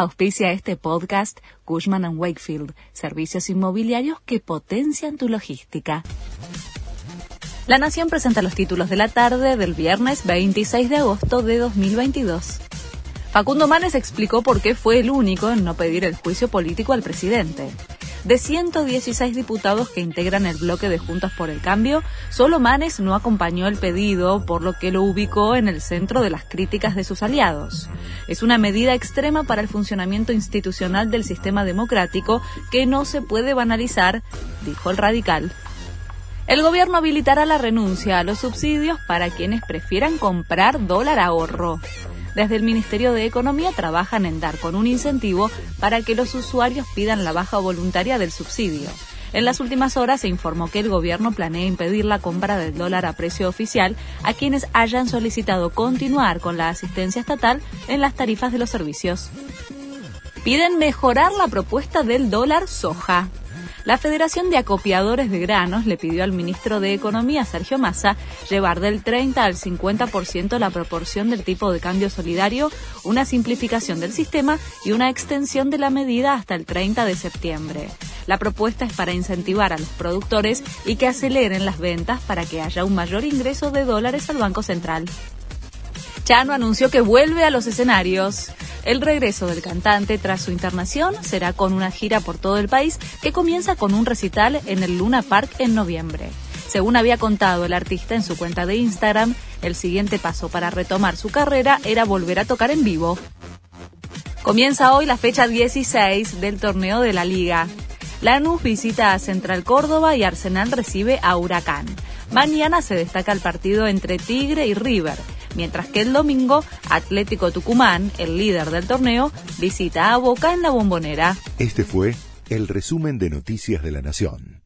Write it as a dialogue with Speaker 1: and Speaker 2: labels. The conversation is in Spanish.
Speaker 1: Auspicia este podcast Cushman ⁇ Wakefield, servicios inmobiliarios que potencian tu logística. La Nación presenta los títulos de la tarde del viernes 26 de agosto de 2022. Facundo Manes explicó por qué fue el único en no pedir el juicio político al presidente. De 116 diputados que integran el bloque de Juntas por el Cambio, solo Manes no acompañó el pedido, por lo que lo ubicó en el centro de las críticas de sus aliados. Es una medida extrema para el funcionamiento institucional del sistema democrático que no se puede banalizar, dijo el radical. El gobierno habilitará la renuncia a los subsidios para quienes prefieran comprar dólar ahorro. Desde el Ministerio de Economía trabajan en dar con un incentivo para que los usuarios pidan la baja voluntaria del subsidio. En las últimas horas se informó que el gobierno planea impedir la compra del dólar a precio oficial a quienes hayan solicitado continuar con la asistencia estatal en las tarifas de los servicios. Piden mejorar la propuesta del dólar soja. La Federación de Acopiadores de Granos le pidió al ministro de Economía, Sergio Massa, llevar del 30 al 50% la proporción del tipo de cambio solidario, una simplificación del sistema y una extensión de la medida hasta el 30 de septiembre. La propuesta es para incentivar a los productores y que aceleren las ventas para que haya un mayor ingreso de dólares al Banco Central. Chano anunció que vuelve a los escenarios. El regreso del cantante tras su internación será con una gira por todo el país que comienza con un recital en el Luna Park en noviembre. Según había contado el artista en su cuenta de Instagram, el siguiente paso para retomar su carrera era volver a tocar en vivo. Comienza hoy la fecha 16 del torneo de la liga. Lanús visita a Central Córdoba y Arsenal recibe a Huracán. Mañana se destaca el partido entre Tigre y River mientras que el domingo Atlético Tucumán, el líder del torneo, visita a Boca en la bombonera.
Speaker 2: Este fue el resumen de Noticias de la Nación.